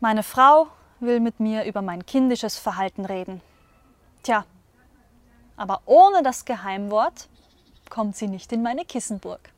Meine Frau will mit mir über mein kindisches Verhalten reden. Tja, aber ohne das Geheimwort kommt sie nicht in meine Kissenburg.